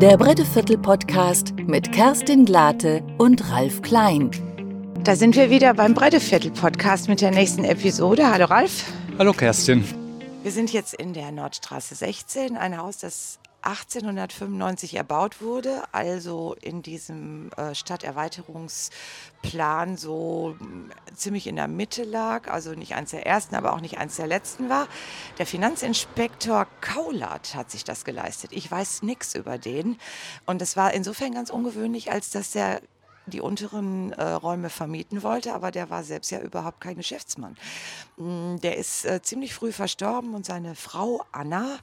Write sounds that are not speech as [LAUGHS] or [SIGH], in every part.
Der Bretteviertel-Podcast mit Kerstin Glate und Ralf Klein. Da sind wir wieder beim Bretteviertel-Podcast mit der nächsten Episode. Hallo Ralf. Hallo Kerstin. Wir sind jetzt in der Nordstraße 16, ein Haus, das 1895 erbaut wurde, also in diesem äh, Stadterweiterungsplan so mm, ziemlich in der Mitte lag, also nicht eins der ersten, aber auch nicht eins der letzten war. Der Finanzinspektor Kaulat hat sich das geleistet. Ich weiß nichts über den und es war insofern ganz ungewöhnlich, als dass der die unteren äh, Räume vermieten wollte, aber der war selbst ja überhaupt kein Geschäftsmann. Mm, der ist äh, ziemlich früh verstorben und seine Frau Anna,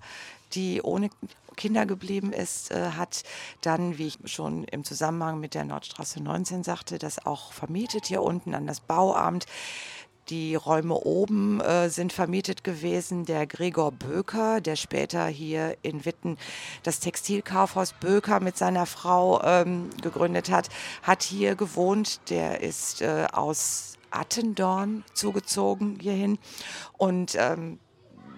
die ohne Kinder geblieben ist, äh, hat dann, wie ich schon im Zusammenhang mit der Nordstraße 19 sagte, das auch vermietet hier unten an das Bauamt. Die Räume oben äh, sind vermietet gewesen. Der Gregor Böker, der später hier in Witten das Textilkaufhaus Böker mit seiner Frau ähm, gegründet hat, hat hier gewohnt. Der ist äh, aus Attendorn zugezogen hierhin. Und ähm,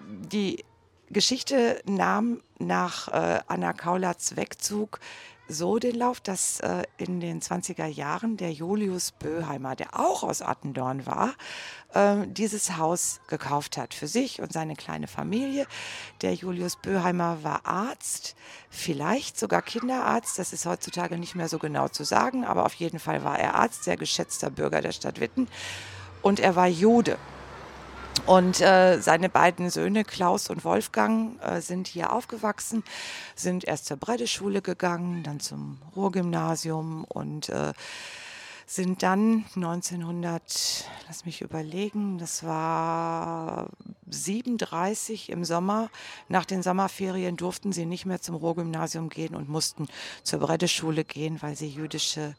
die Geschichte nahm nach äh, Anna Kaulats Wegzug so den Lauf, dass äh, in den 20er Jahren der Julius Böheimer, der auch aus Attendorn war, äh, dieses Haus gekauft hat für sich und seine kleine Familie. Der Julius Böheimer war Arzt, vielleicht sogar Kinderarzt, das ist heutzutage nicht mehr so genau zu sagen, aber auf jeden Fall war er Arzt, sehr geschätzter Bürger der Stadt Witten und er war Jude. Und äh, seine beiden Söhne, Klaus und Wolfgang, äh, sind hier aufgewachsen, sind erst zur Breideschule gegangen, dann zum Ruhrgymnasium und äh, sind dann 1900, lass mich überlegen, das war 37 im Sommer. Nach den Sommerferien durften sie nicht mehr zum Ruhrgymnasium gehen und mussten zur Breideschule gehen, weil sie jüdische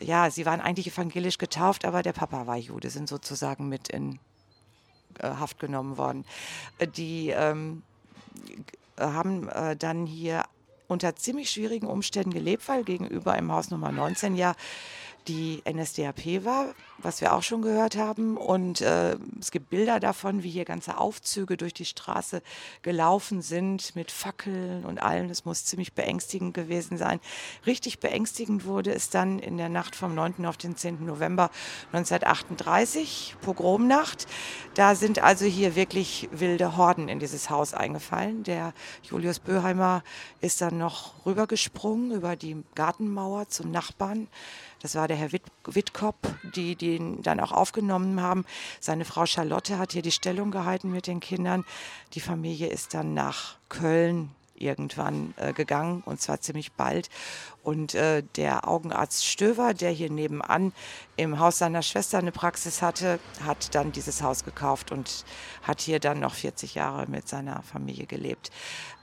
ja, sie waren eigentlich evangelisch getauft, aber der Papa war Jude, sind sozusagen mit in Haft genommen worden. Äh, die ähm, haben äh, dann hier unter ziemlich schwierigen Umständen gelebt, weil gegenüber im Haus Nummer 19 ja die NSDAP war, was wir auch schon gehört haben. Und äh, es gibt Bilder davon, wie hier ganze Aufzüge durch die Straße gelaufen sind mit Fackeln und allem. Das muss ziemlich beängstigend gewesen sein. Richtig beängstigend wurde es dann in der Nacht vom 9. auf den 10. November 1938, Pogromnacht. Da sind also hier wirklich wilde Horden in dieses Haus eingefallen. Der Julius Böheimer ist dann noch rübergesprungen über die Gartenmauer zum Nachbarn. Das war der Herr Witt, Wittkop, die den dann auch aufgenommen haben. Seine Frau Charlotte hat hier die Stellung gehalten mit den Kindern. Die Familie ist dann nach Köln irgendwann äh, gegangen und zwar ziemlich bald. Und äh, der Augenarzt Stöver, der hier nebenan im Haus seiner Schwester eine Praxis hatte, hat dann dieses Haus gekauft und hat hier dann noch 40 Jahre mit seiner Familie gelebt.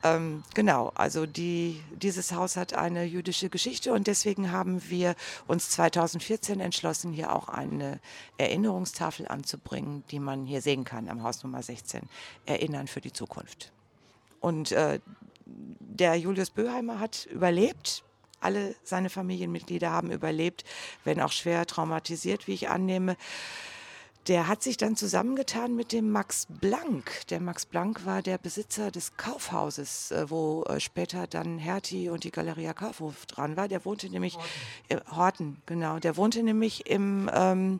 Ähm, genau, also die, dieses Haus hat eine jüdische Geschichte und deswegen haben wir uns 2014 entschlossen, hier auch eine Erinnerungstafel anzubringen, die man hier sehen kann am Haus Nummer 16. Erinnern für die Zukunft. Und äh, der Julius Böheimer hat überlebt. Alle seine Familienmitglieder haben überlebt, wenn auch schwer traumatisiert, wie ich annehme. Der hat sich dann zusammengetan mit dem Max Blank. Der Max Blank war der Besitzer des Kaufhauses, äh, wo äh, später dann Hertie und die Galeria Kaufhof dran war. Der wohnte nämlich Horten, äh, Horten genau. Der wohnte nämlich im, ähm,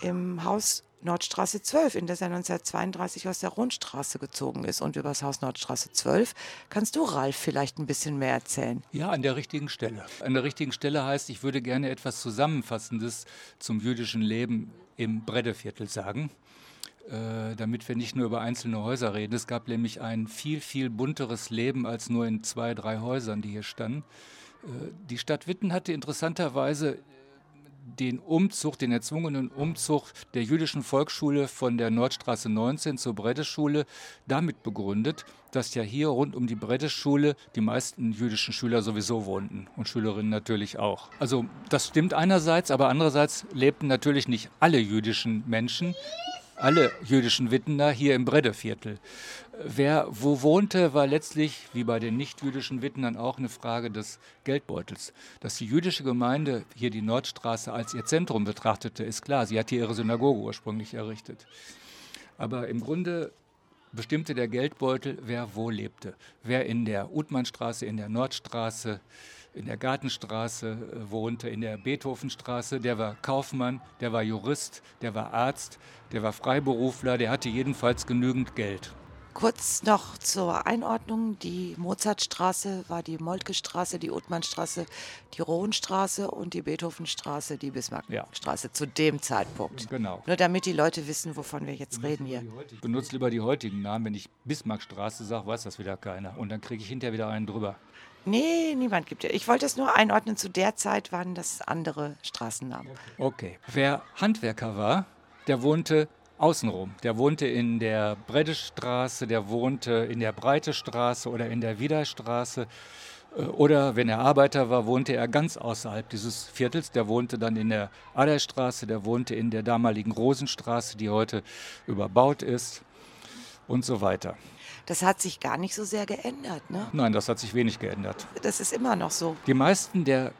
im Haus Nordstraße 12, in der er 1932 aus der Rundstraße gezogen ist. Und über das Haus Nordstraße 12 kannst du, Ralf, vielleicht ein bisschen mehr erzählen. Ja, an der richtigen Stelle. An der richtigen Stelle heißt, ich würde gerne etwas Zusammenfassendes zum jüdischen Leben im Breddeviertel sagen. Äh, damit wir nicht nur über einzelne Häuser reden. Es gab nämlich ein viel, viel bunteres Leben als nur in zwei, drei Häusern, die hier standen. Äh, die Stadt Witten hatte interessanterweise den Umzug, den erzwungenen Umzug der jüdischen Volksschule von der Nordstraße 19 zur Breddeschule damit begründet, dass ja hier rund um die Breddeschule die meisten jüdischen Schüler sowieso wohnten und Schülerinnen natürlich auch. Also das stimmt einerseits, aber andererseits lebten natürlich nicht alle jüdischen Menschen alle jüdischen Wittener hier im Breddeviertel. Wer wo wohnte, war letztlich, wie bei den nicht-jüdischen Wittenern, auch eine Frage des Geldbeutels. Dass die jüdische Gemeinde hier die Nordstraße als ihr Zentrum betrachtete, ist klar. Sie hat hier ihre Synagoge ursprünglich errichtet. Aber im Grunde bestimmte der Geldbeutel, wer wo lebte. Wer in der Utmannstraße, in der Nordstraße, in der Gartenstraße äh, wohnte, in der Beethovenstraße, der war Kaufmann, der war Jurist, der war Arzt, der war Freiberufler, der hatte jedenfalls genügend Geld. Kurz noch zur Einordnung. Die Mozartstraße war die Moltke-Straße, die Othmannstraße, die Rohnstraße und die Beethovenstraße, die Bismarckstraße ja. zu dem Zeitpunkt. Genau. Nur damit die Leute wissen, wovon wir jetzt benutzt reden hier. Ich benutze lieber die heutigen Namen. Wenn ich Bismarckstraße sage, weiß das wieder keiner. Und dann kriege ich hinterher wieder einen drüber. Nee, niemand gibt ja. Ich wollte es nur einordnen. Zu der Zeit waren das andere Straßennamen. Okay. Wer Handwerker war, der wohnte außenrum. Der wohnte in der Breddestraße, der wohnte in der Breitestraße oder in der Wiederstraße. Äh, oder wenn er Arbeiter war, wohnte er ganz außerhalb dieses Viertels. Der wohnte dann in der Aderstraße, der wohnte in der damaligen Rosenstraße, die heute überbaut ist und so weiter. Das hat sich gar nicht so sehr geändert, ne? Nein, das hat sich wenig geändert. Das ist immer noch so. Die meisten der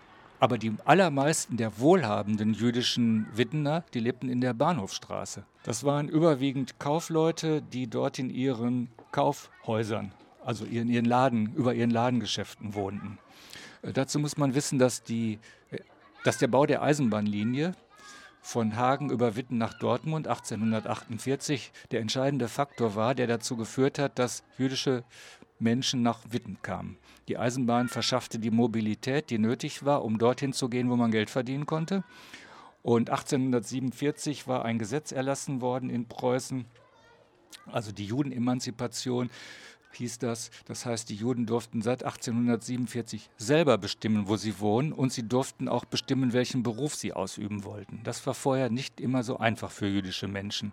aber die allermeisten der wohlhabenden jüdischen Wittener, die lebten in der Bahnhofstraße. Das waren überwiegend Kaufleute, die dort in ihren Kaufhäusern, also in ihren Laden, über ihren Ladengeschäften wohnten. Äh, dazu muss man wissen, dass, die, äh, dass der Bau der Eisenbahnlinie von Hagen über Witten nach Dortmund 1848 der entscheidende Faktor war, der dazu geführt hat, dass jüdische Menschen nach Witten kamen. Die Eisenbahn verschaffte die Mobilität, die nötig war, um dorthin zu gehen, wo man Geld verdienen konnte. Und 1847 war ein Gesetz erlassen worden in Preußen, also die Judenemanzipation, hieß das. Das heißt, die Juden durften seit 1847 selber bestimmen, wo sie wohnen und sie durften auch bestimmen, welchen Beruf sie ausüben wollten. Das war vorher nicht immer so einfach für jüdische Menschen.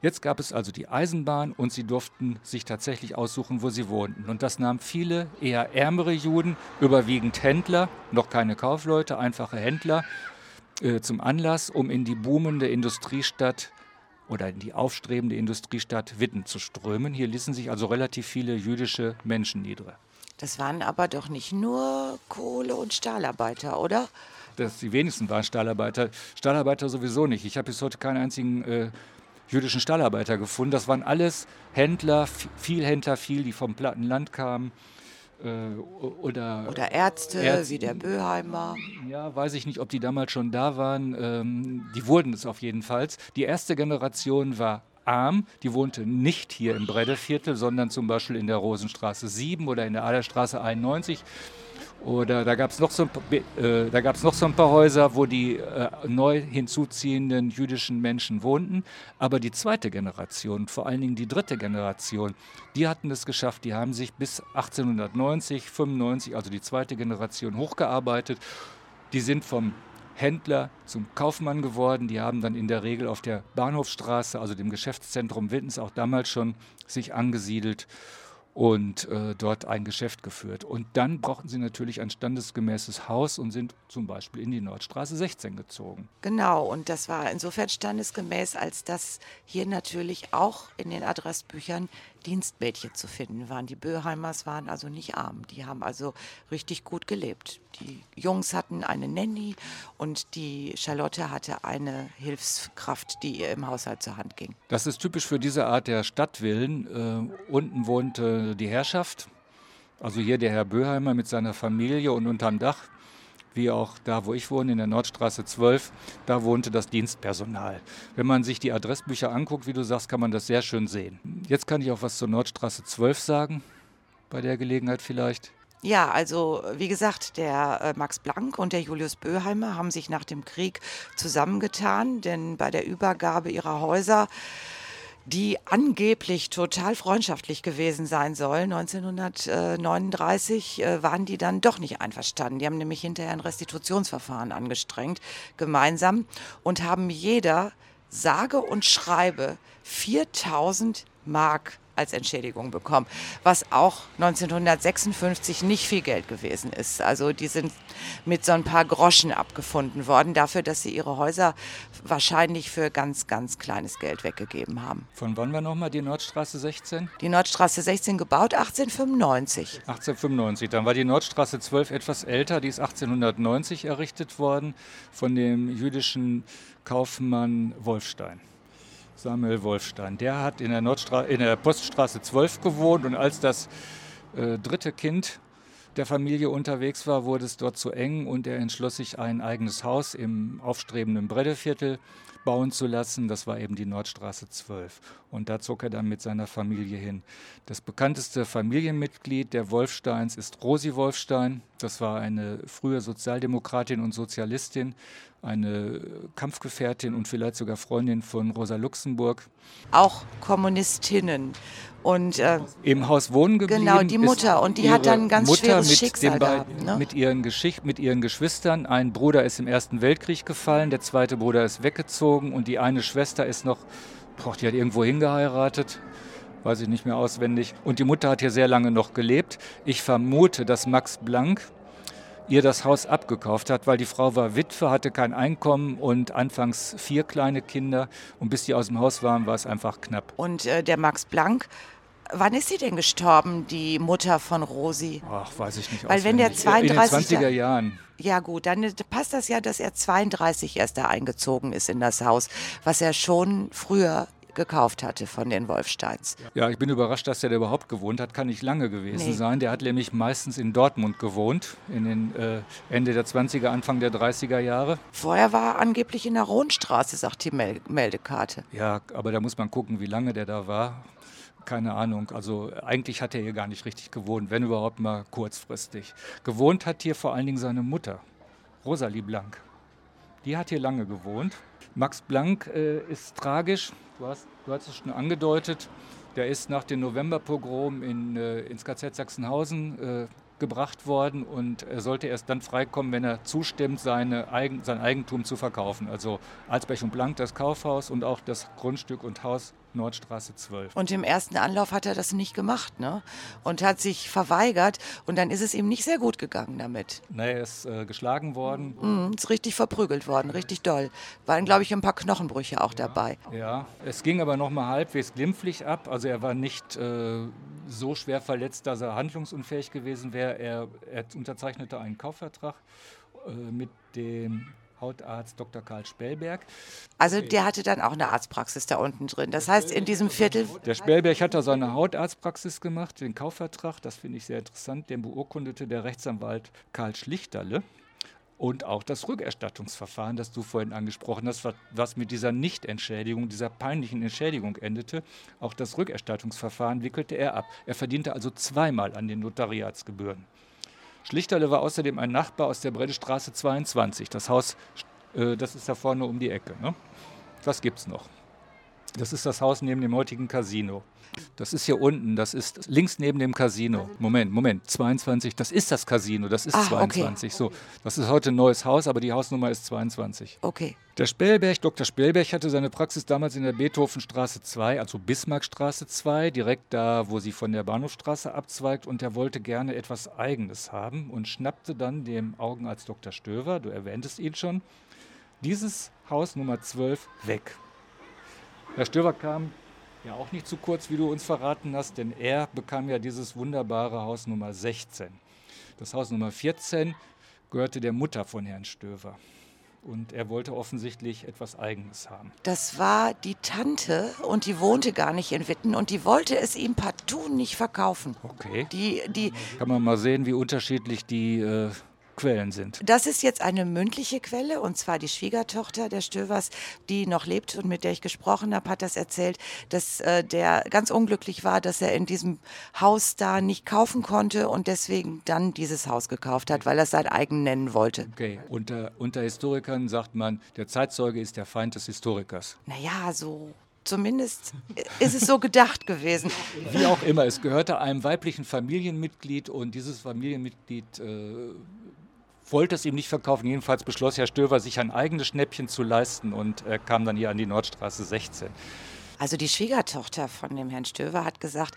Jetzt gab es also die Eisenbahn und sie durften sich tatsächlich aussuchen, wo sie wohnten. Und das nahm viele eher ärmere Juden, überwiegend Händler, noch keine Kaufleute, einfache Händler, äh, zum Anlass, um in die boomende Industriestadt oder in die aufstrebende Industriestadt Witten zu strömen. Hier ließen sich also relativ viele jüdische Menschen nieder. Das waren aber doch nicht nur Kohle- und Stahlarbeiter, oder? Das, die wenigsten waren Stahlarbeiter. Stahlarbeiter sowieso nicht. Ich habe bis heute keinen einzigen äh, jüdischen Stahlarbeiter gefunden. Das waren alles Händler, viel Händler, viel, die vom Plattenland kamen oder, oder Ärzte, Ärzte, wie der Böheimer. Ja, weiß ich nicht, ob die damals schon da waren. Ähm, die wurden es auf jeden Fall. Die erste Generation war arm, die wohnte nicht hier im Breddeviertel, sondern zum Beispiel in der Rosenstraße 7 oder in der Aderstraße 91. Oder da gab es noch, so äh, noch so ein paar Häuser, wo die äh, neu hinzuziehenden jüdischen Menschen wohnten. Aber die zweite Generation, vor allen Dingen die dritte Generation, die hatten es geschafft. Die haben sich bis 1890, 95, also die zweite Generation, hochgearbeitet. Die sind vom Händler zum Kaufmann geworden. Die haben dann in der Regel auf der Bahnhofstraße, also dem Geschäftszentrum Wittens, auch damals schon sich angesiedelt und äh, dort ein Geschäft geführt. Und dann brauchten sie natürlich ein standesgemäßes Haus und sind zum Beispiel in die Nordstraße 16 gezogen. Genau, und das war insofern standesgemäß, als dass hier natürlich auch in den Adressbüchern Dienstmädchen zu finden waren. Die Böheimers waren also nicht arm, die haben also richtig gut gelebt. Die Jungs hatten eine Nanny und die Charlotte hatte eine Hilfskraft, die ihr im Haushalt zur Hand ging. Das ist typisch für diese Art der Stadtvillen. Äh, unten wohnte die Herrschaft, also hier der Herr Böheimer mit seiner Familie und unterm Dach wie auch da, wo ich wohne, in der Nordstraße 12, da wohnte das Dienstpersonal. Wenn man sich die Adressbücher anguckt, wie du sagst, kann man das sehr schön sehen. Jetzt kann ich auch was zur Nordstraße 12 sagen, bei der Gelegenheit vielleicht. Ja, also wie gesagt, der äh, Max Blank und der Julius Böheimer haben sich nach dem Krieg zusammengetan, denn bei der Übergabe ihrer Häuser die angeblich total freundschaftlich gewesen sein soll. 1939 äh, waren die dann doch nicht einverstanden. Die haben nämlich hinterher ein Restitutionsverfahren angestrengt, gemeinsam, und haben jeder sage und schreibe 4000 Mark als Entschädigung bekommen, was auch 1956 nicht viel Geld gewesen ist. Also die sind mit so ein paar Groschen abgefunden worden dafür, dass sie ihre Häuser wahrscheinlich für ganz, ganz kleines Geld weggegeben haben. Von wann war nochmal die Nordstraße 16? Die Nordstraße 16 gebaut 1895. 1895, dann war die Nordstraße 12 etwas älter, die ist 1890 errichtet worden von dem jüdischen Kaufmann Wolfstein. Samuel Wolfstein. Der hat in der, Nordstra in der Poststraße 12 gewohnt und als das äh, dritte Kind der Familie unterwegs war, wurde es dort zu eng und er entschloss sich, ein eigenes Haus im aufstrebenden Breddeviertel bauen zu lassen. Das war eben die Nordstraße 12. Und da zog er dann mit seiner Familie hin. Das bekannteste Familienmitglied der Wolfsteins ist Rosi Wolfstein. Das war eine frühe Sozialdemokratin und Sozialistin, eine Kampfgefährtin und vielleicht sogar Freundin von Rosa Luxemburg. Auch Kommunistinnen. Und, äh, Im Haus wohnen geblieben. Genau, die Mutter. Und die hat dann ein ganz Mutter schweres mit Schicksal gehabt. Ne? Mit, ihren Geschicht, mit ihren Geschwistern. Ein Bruder ist im Ersten Weltkrieg gefallen, der zweite Bruder ist weggezogen und die eine Schwester ist noch, boah, die hat irgendwo hingeheiratet. Weiß ich nicht mehr auswendig. Und die Mutter hat hier sehr lange noch gelebt. Ich vermute, dass Max Blank ihr das Haus abgekauft hat, weil die Frau war Witwe, hatte kein Einkommen und anfangs vier kleine Kinder. Und bis die aus dem Haus waren, war es einfach knapp. Und äh, der Max Blank, wann ist sie denn gestorben, die Mutter von Rosi? Ach, weiß ich nicht Weil wenn der auswendig. In den 32 20er Jahren. Ja gut, dann äh, passt das ja, dass er 32 erst da eingezogen ist in das Haus, was er schon früher gekauft hatte von den Wolfsteins. Ja, ich bin überrascht, dass der da überhaupt gewohnt hat. Kann nicht lange gewesen Nee. sein. Der hat nämlich meistens in Dortmund gewohnt, in den äh, Ende der 20er, Anfang der 30er Jahre. Vorher war er angeblich in der Rohnstraße, sagt die Mel Meldekarte. Ja, aber da muss man gucken, wie lange der da war. Keine Ahnung. Also eigentlich hat er hier gar nicht richtig gewohnt, wenn überhaupt mal kurzfristig. Gewohnt hat hier vor allen Dingen seine Mutter, Rosalie Blank. Die hat hier lange gewohnt. Max Blank äh, ist tragisch, du hast, du hast es schon angedeutet. Der ist nach dem Novemberpogrom in, äh, ins KZ Sachsenhausen äh, gebracht worden und er sollte erst dann freikommen, wenn er zustimmt, seine Eigen, sein Eigentum zu verkaufen. Also Alsbech und Blank, das Kaufhaus und auch das Grundstück und Haus Nordstraße 12. Und im ersten Anlauf hat er das nicht gemacht, ne? Und hat sich verweigert und dann ist es ihm nicht sehr gut gegangen damit. Na, er ist äh, geschlagen worden. Mhm, ist richtig verprügelt worden, richtig doll. Waren, glaube ich, ein paar Knochenbrüche auch dabei. Ja, es ging aber noch mal halbwegs glimpflich ab. Also er war nicht äh, so schwer verletzt, dass er handlungsunfähig gewesen wäre. Er, er unterzeichnete einen Kaufvertrag äh, mit dem Hautarzt Dr. Karl Spellberg. Also der hatte dann auch eine Arztpraxis da unten drin. Das heißt, in diesem Viertel Der Spellberg hat da seine Hautarztpraxis gemacht, den Kaufvertrag, das finde ich sehr interessant, den beurkundete der Rechtsanwalt Karl Schlichterle. Und auch das Rückerstattungsverfahren, das du vorhin angesprochen hast, wa- was mit dieser Nichtentschädigung, dieser peinlichen Entschädigung endete, auch das Rückerstattungsverfahren wickelte er ab. Er verdiente also zweimal an den Notariatsgebühren. Schlichterle war außerdem ein Nachbar aus der Breddestraße 22. Das Haus, äh, das ist da vorne um die Ecke. Ne? Das gibt's noch. Das ist das Haus neben dem heutigen Casino. Das ist hier unten, das ist links neben dem Casino. Moment, Moment, 22, das ist das Casino, das ist okay. 22. So, das ist heute ein neues Haus, aber die Hausnummer ist 22. Okay. Der Spellberg, Dr. Spellberg hatte seine Praxis damals in der Beethovenstraße 2, also Bismarckstraße 2, direkt da, wo sie von der Bahnhofstraße abzweigt. Und er wollte gerne etwas Eigenes haben und schnappte dann dem Augenarzt Dr. Stöver, du erwähntest ihn schon, dieses Haus Nummer 12 weg. Herr Stöver kam ja auch nicht zu kurz, wie du uns verraten hast, denn er bekam ja dieses wunderbare Haus Nummer 16. Das Haus Nummer 14 gehörte der Mutter von Herrn Stöver. Und er wollte offensichtlich etwas Eigenes haben. Das war die Tante und die wohnte gar nicht in Witten und die wollte es ihm partout nicht verkaufen. Okay. Die, die, Kann man mal sehen, wie unterschiedlich die äh, Quellen sind. das ist jetzt eine mündliche Quelle und zwar die Schwiegertochter der Stövers, die noch lebt und mit der ich gesprochen habe, hat das erzählt, dass äh, der ganz unglücklich war, dass er in diesem Haus da nicht kaufen konnte und deswegen dann dieses Haus gekauft hat, weil er es sein eigen nennen wollte. Okay. Unter, unter Historikern sagt man, der Zeitzeuge ist der Feind des Historikers. Naja, so zumindest ist es so gedacht gewesen. Wie auch immer, es gehörte einem weiblichen Familienmitglied und dieses Familienmitglied äh, wollte es ihm nicht verkaufen. Jedenfalls beschloss Herr Stöver, sich ein eigenes Schnäppchen zu leisten und äh, kam dann hier an die Nordstraße 16. Also die Schwiegertochter von dem Herrn Stöver hat gesagt,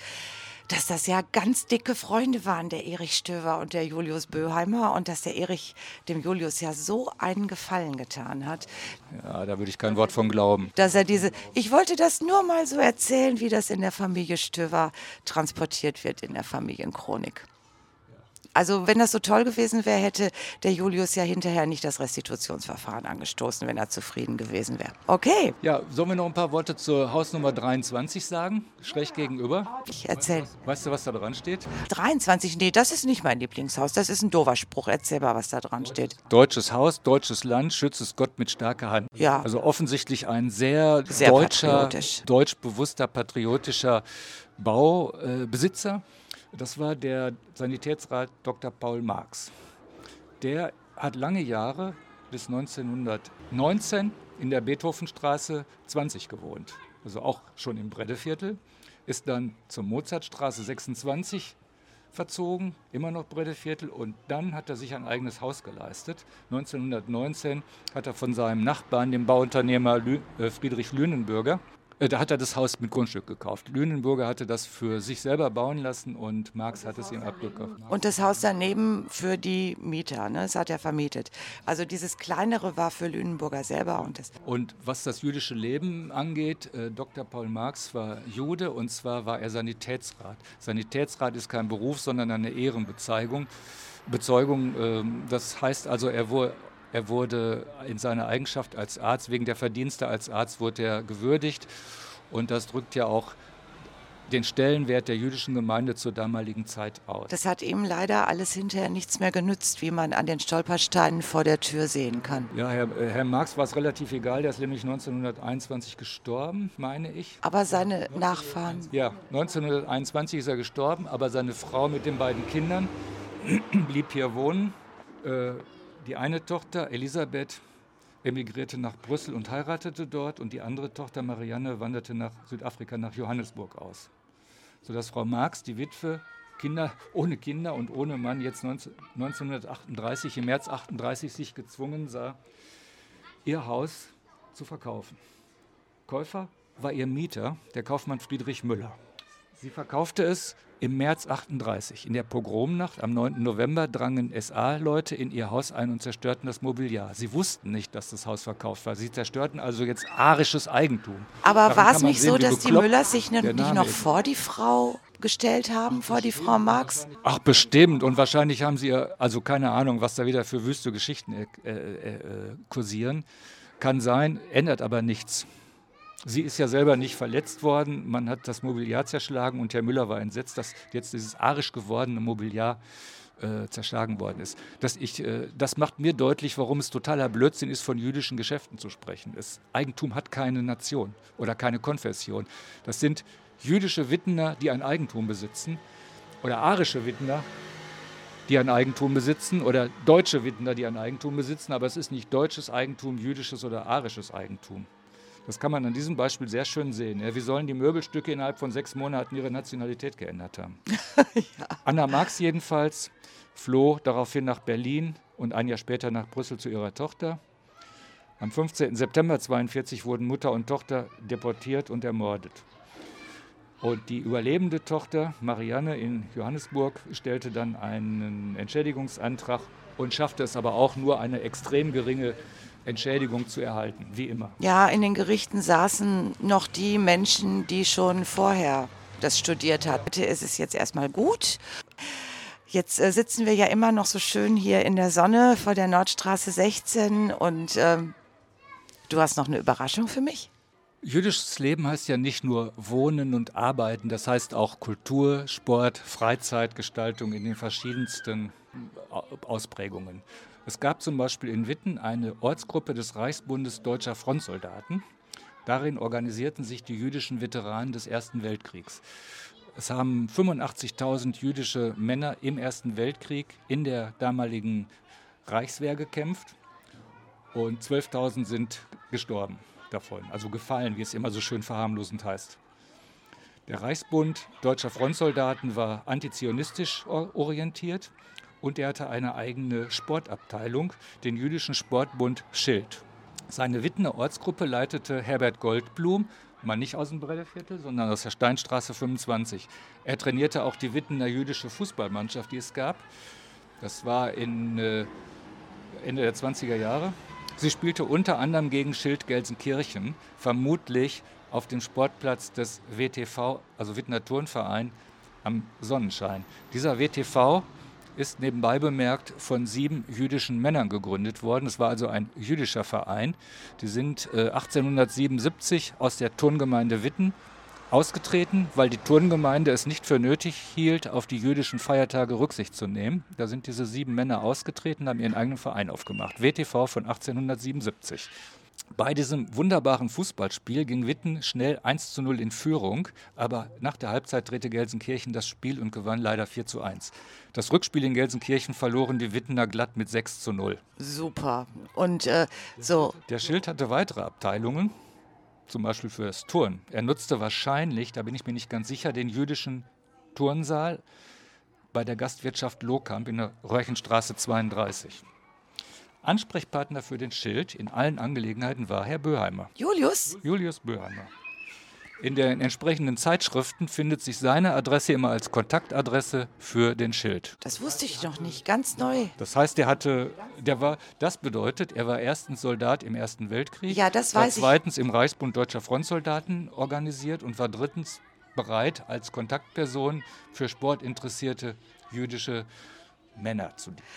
dass das ja ganz dicke Freunde waren, der Erich Stöver und der Julius Böheimer und dass der Erich dem Julius ja so einen Gefallen getan hat, Ja, da würde ich kein Wort von glauben. dass er diese, ich wollte das nur mal so erzählen, wie das in der Familie Stöver transportiert wird in der Familienchronik. Also wenn das so toll gewesen wäre, hätte der Julius ja hinterher nicht das Restitutionsverfahren angestoßen, wenn er zufrieden gewesen wäre. Okay. Ja, sollen wir noch ein paar Worte zur Hausnummer 23 sagen? Schräg gegenüber. Ich erzähl. Weißt du, was da dran steht? 23, nee, das ist nicht mein Lieblingshaus. Das ist ein doofer Spruch. Erzähl mal, was da dran steht. Deutsches Haus, deutsches Land, schützt es Gott mit starker Hand. Ja. Also offensichtlich ein sehr, Sehr deutscher, patriotisch. deutschbewusster, patriotischer Baubesitzer. Das war der Sanitätsrat Dr. Paul Marx. Der hat lange Jahre bis 1919 in der Beethovenstraße 20 gewohnt, also auch schon im Breddeviertel, ist dann zur Mozartstraße 26 verzogen, immer noch Breddeviertel und dann hat er sich ein eigenes Haus geleistet. 1919 hat er von seinem Nachbarn, dem Bauunternehmer äh, Friedrich Lünenbürger, äh, da hat er das Haus mit Grundstück gekauft. Lünenburger hatte das für sich selber bauen lassen und Marx hat es ihm abgekauft. Und das Haus daneben für die Mieter, ne? Das hat er vermietet. Also dieses kleinere war für Lünenburger selber und das. Und was das jüdische Leben angeht, äh, Dr. Paul Marx war Jude und zwar war er Sanitätsrat. Sanitätsrat ist kein Beruf, sondern eine Ehrenbezeugung. Bezeugung, ähm, das heißt also, er wurde, er wurde in seiner Eigenschaft als Arzt, wegen der Verdienste als Arzt, wurde er gewürdigt. Und das drückt ja auch den Stellenwert der jüdischen Gemeinde zur damaligen Zeit aus. Das hat ihm leider alles hinterher nichts mehr genützt, wie man an den Stolpersteinen vor der Tür sehen kann. Ja, Herr, äh, Herr Marx war es relativ egal, der ist nämlich 1921 gestorben, meine ich. Aber seine Nachfahren. Ja, 1921 ist er gestorben, aber seine Frau mit den beiden Kindern blieb hier wohnen. Äh, die eine Tochter, Elisabeth, emigrierte nach Brüssel und heiratete dort und die andere Tochter, Marianne, wanderte nach Südafrika, nach Johannesburg aus. Sodass Frau Marx, die Witwe, Kinder, ohne Kinder und ohne Mann, jetzt 19, 1938, im März 38 sich gezwungen sah, ihr Haus zu verkaufen. Käufer war ihr Mieter, der Kaufmann Friedrich Müller. Sie verkaufte es im März 38. In der Pogromnacht am 9. November drangen SA-Leute in ihr Haus ein und zerstörten das Mobiliar. Sie wussten nicht, dass das Haus verkauft war. Sie zerstörten also jetzt arisches Eigentum. Aber Daran war es nicht sehen, so, dass die Müllers sich ne- nicht noch vor die Frau gestellt haben, vor die Frau Marx? Ach, bestimmt. Und wahrscheinlich haben sie, also keine Ahnung, was da wieder für wüste Geschichten äh, äh, äh, kursieren. Kann sein, ändert aber nichts. Sie ist ja selber nicht verletzt worden. Man hat das Mobiliar zerschlagen und Herr Müller war entsetzt, dass jetzt dieses arisch gewordene Mobiliar äh, zerschlagen worden ist. Das, ich, äh, das macht mir deutlich, warum es totaler Blödsinn ist, von jüdischen Geschäften zu sprechen. Das Eigentum hat keine Nation oder keine Konfession. Das sind jüdische Wittener, die ein Eigentum besitzen oder arische Wittener, die ein Eigentum besitzen oder deutsche Wittener, die ein Eigentum besitzen, aber es ist nicht deutsches Eigentum, jüdisches oder arisches Eigentum. Das kann man an diesem Beispiel sehr schön sehen. Ja, wie sollen die Möbelstücke innerhalb von sechs Monaten ihre Nationalität geändert haben? [LAUGHS] Anna Marx jedenfalls floh daraufhin nach Berlin und ein Jahr später nach Brüssel zu ihrer Tochter. Am 15. September 1942 wurden Mutter und Tochter deportiert und ermordet. Und die überlebende Tochter, Marianne in Johannesburg, stellte dann einen Entschädigungsantrag und schaffte es aber auch nur, eine extrem geringe Entschädigung zu erhalten, wie immer. Ja, in den Gerichten saßen noch die Menschen, die schon vorher das studiert hatten. Heute ist es jetzt erstmal gut. Jetzt äh, sitzen wir ja immer noch so schön hier in der Sonne vor der Nordstraße 16 und ähm, du hast noch eine Überraschung für mich? Jüdisches Leben heißt ja nicht nur Wohnen und Arbeiten, das heißt auch Kultur, Sport, Freizeitgestaltung in den verschiedensten Au- Ausprägungen. Es gab zum Beispiel in Witten eine Ortsgruppe des Reichsbundes deutscher Frontsoldaten. Darin organisierten sich die jüdischen Veteranen des Ersten Weltkriegs. Es haben 85.000 jüdische Männer im Ersten Weltkrieg in der damaligen Reichswehr gekämpft und 12.000 sind gestorben davon, also gefallen, wie es immer so schön verharmlosend heißt. Der Reichsbund deutscher Frontsoldaten war antizionistisch or- orientiert und er hatte eine eigene Sportabteilung, den jüdischen Sportbund Schild. Seine Wittener Ortsgruppe leitete Herbert Goldblum, mal nicht aus dem Brelleviertel, sondern aus der Steinstraße 25. Er trainierte auch die Wittener jüdische Fußballmannschaft, die es gab. Das war in äh, Ende der 20er Jahre. Sie spielte unter anderem gegen Schild Gelsenkirchen, vermutlich auf dem Sportplatz des WTV, also Wittner Turnverein, am Sonnenschein. Dieser WTV ist nebenbei bemerkt von sieben jüdischen Männern gegründet worden. Es war also ein jüdischer Verein. Die sind äh, 1877 aus der Turngemeinde Witten ausgetreten, weil die Turngemeinde es nicht für nötig hielt, auf die jüdischen Feiertage Rücksicht zu nehmen. Da sind diese sieben Männer ausgetreten, haben ihren eigenen Verein aufgemacht. WTV von 1877. Bei diesem wunderbaren Fußballspiel ging Witten schnell 1 zu 0 in Führung, aber nach der Halbzeit drehte Gelsenkirchen das Spiel und gewann leider 4 zu 1. Das Rückspiel in Gelsenkirchen verloren die Wittener glatt mit 6 zu 0. Super. Und äh, so. Der Schild hatte weitere Abteilungen, zum Beispiel für das Turn. Er nutzte wahrscheinlich, da bin ich mir nicht ganz sicher, den jüdischen Turnsaal bei der Gastwirtschaft Lohkamp in der Röhrchenstraße 32. Ansprechpartner für den Schild in allen Angelegenheiten war Herr Böheimer. Julius? Julius Böheimer. In den entsprechenden Zeitschriften findet sich seine Adresse immer als Kontaktadresse für den Schild. Das wusste ich noch nicht, ganz neu. Das heißt, er hatte, der war, das bedeutet, er war erstens Soldat im Ersten Weltkrieg, Ja, das war weiß ich. zweitens im Reichsbund Deutscher Frontsoldaten organisiert und war drittens bereit, als Kontaktperson für sportinteressierte jüdische Männer zu dienen.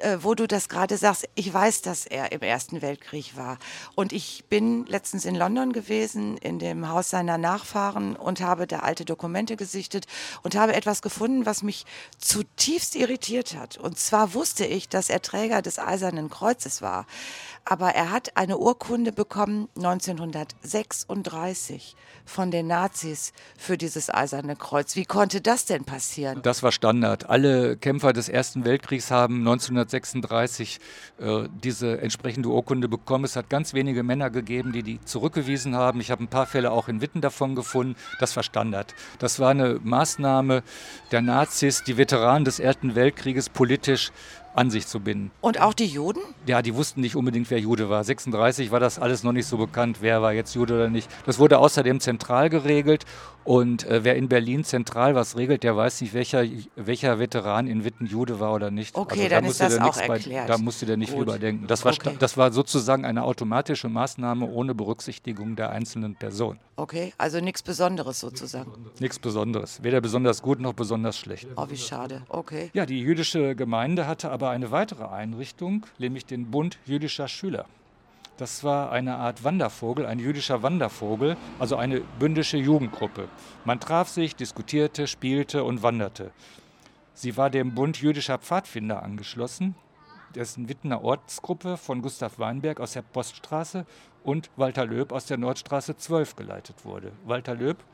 Äh, wo du das gerade sagst, ich weiß, dass er im Ersten Weltkrieg war. Und ich bin letztens in London gewesen, in dem Haus seiner Nachfahren und habe da alte Dokumente gesichtet und habe etwas gefunden, was mich zutiefst irritiert hat. Und zwar wusste ich, dass er Träger des Eisernen Kreuzes war. Aber er hat eine Urkunde bekommen 1936 von den Nazis für dieses Eiserne Kreuz. Wie konnte das denn passieren? Das war Standard. Alle Kämpfer des Ersten Weltkriegs haben 1936 äh, diese entsprechende Urkunde bekommen. Es hat ganz wenige Männer gegeben, die die zurückgewiesen haben. Ich habe ein paar Fälle auch in Witten davon gefunden. Das war Standard. Das war eine Maßnahme der Nazis, die Veteranen des Ersten Weltkrieges politisch an sich zu binden. Und auch die Juden? Ja, die wussten nicht unbedingt, wer Jude war. 36 war das alles noch nicht so bekannt, wer war jetzt Jude oder nicht. Das wurde außerdem zentral geregelt. Und äh, wer in Berlin zentral was regelt, der weiß nicht, welcher, welcher Veteran in Witten Jude war oder nicht. Also Okay, da dann ist das auch nichts bei- erklärt. Da musste der nicht Gut. überdenken. Das war, Okay. das war sozusagen eine automatische Maßnahme ohne Berücksichtigung der einzelnen Person. Okay, also nichts Besonderes sozusagen. Nichts Besonderes. Weder besonders gut noch besonders schlecht. Oh, wie schade. Okay. Ja, die jüdische Gemeinde hatte aber eine weitere Einrichtung, nämlich den Bund jüdischer Schüler. Das war eine Art Wandervogel, ein jüdischer Wandervogel, also eine bündische Jugendgruppe. Man traf sich, diskutierte, spielte und wanderte. Sie war dem Bund jüdischer Pfadfinder angeschlossen, dessen Wittener Ortsgruppe von Gustav Weinberg aus der Poststraße und Walter Löb aus der Nordstraße 12 geleitet wurde. Walter Löb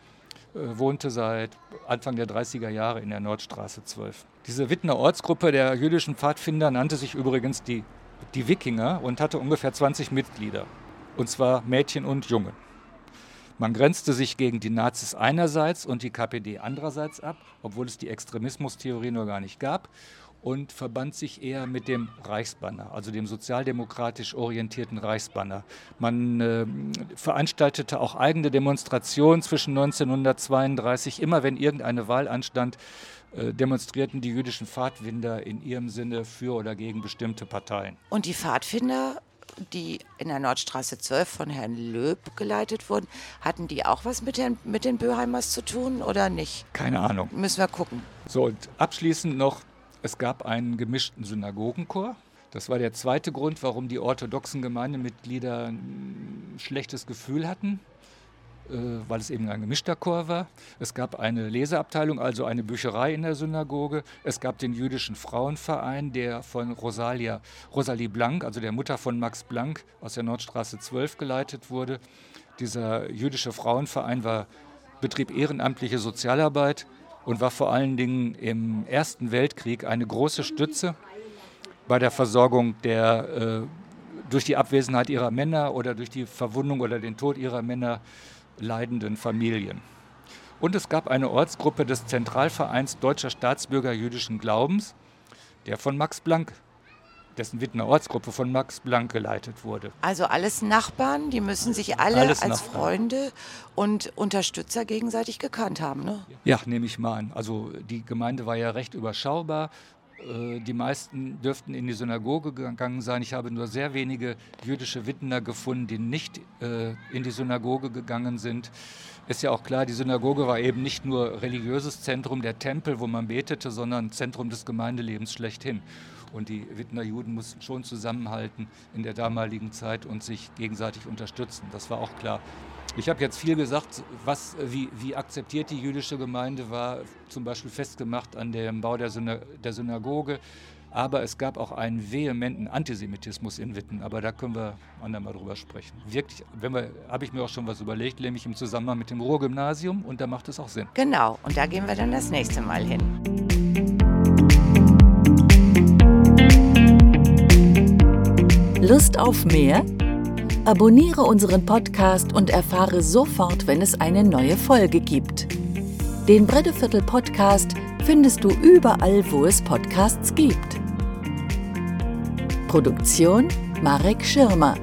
äh, wohnte seit Anfang der 30er Jahre in der Nordstraße 12. Diese Wittener Ortsgruppe der jüdischen Pfadfinder nannte sich übrigens die, die Wikinger und hatte ungefähr 20 Mitglieder, und zwar Mädchen und Jungen. Man grenzte sich gegen die Nazis einerseits und die KPD andererseits ab, obwohl es die Extremismustheorie noch gar nicht gab, und verband sich eher mit dem Reichsbanner, also dem sozialdemokratisch orientierten Reichsbanner. Man äh, veranstaltete auch eigene Demonstrationen zwischen 1932. Immer wenn irgendeine Wahl anstand, demonstrierten die jüdischen Pfadfinder in ihrem Sinne für oder gegen bestimmte Parteien. Und die Pfadfinder, die in der Nordstraße 12 von Herrn Löb geleitet wurden, hatten die auch was mit, Herrn, mit den Böheimers zu tun oder nicht? Keine Ahnung. Müssen wir gucken. So, und abschließend noch, es gab einen gemischten Synagogenchor. Das war der zweite Grund, warum die orthodoxen Gemeindemitglieder ein schlechtes Gefühl hatten, äh, weil es eben ein gemischter Chor war. Es gab eine Leseabteilung, also eine Bücherei in der Synagoge. Es gab den jüdischen Frauenverein, der von Rosalia, Rosalie Blank, also der Mutter von Max Blank aus der Nordstraße 12 geleitet wurde. Dieser jüdische Frauenverein war, betrieb ehrenamtliche Sozialarbeit und war vor allen Dingen im Ersten Weltkrieg eine große Stütze bei der Versorgung der äh, durch die Abwesenheit ihrer Männer oder durch die Verwundung oder den Tod ihrer Männer leidenden Familien. Und es gab eine Ortsgruppe des Zentralvereins Deutscher Staatsbürger jüdischen Glaubens, der von Max Blank, dessen Wittener Ortsgruppe von Max Blank geleitet wurde. Also alles Nachbarn, die müssen sich alle Alles als Nachbarn. Freunde und Unterstützer gegenseitig gekannt haben. Ne? Ja, nehme ich mal an. Also die Gemeinde war ja recht überschaubar. Äh, die meisten dürften in die Synagoge gegangen sein. Ich habe nur sehr wenige jüdische Wittener gefunden, die nicht äh, in die Synagoge gegangen sind. Ist ja auch klar, die Synagoge war eben nicht nur religiöses Zentrum, der Tempel, wo man betete, sondern Zentrum des Gemeindelebens schlechthin. Und die Wittener Juden mussten schon zusammenhalten in der damaligen Zeit und sich gegenseitig unterstützen. Das war auch klar. Ich habe jetzt viel gesagt, was, wie, wie, akzeptiert die jüdische Gemeinde war, zum Beispiel festgemacht an dem Bau der, Syna der Synagoge. Aber es gab auch einen vehementen Antisemitismus in Witten. Aber da können wir andermal drüber sprechen. Wirklich, wenn wir, habe ich mir auch schon was überlegt, nämlich im Zusammenhang mit dem Ruhrgymnasium. Und da macht es auch Sinn. Genau, und da gehen wir dann das nächste Mal hin. Lust auf mehr? Abonniere unseren Podcast und erfahre sofort, wenn es eine neue Folge gibt. Den Breddeviertel Podcast findest du überall, wo es Podcasts gibt. Produktion Marek Schirmer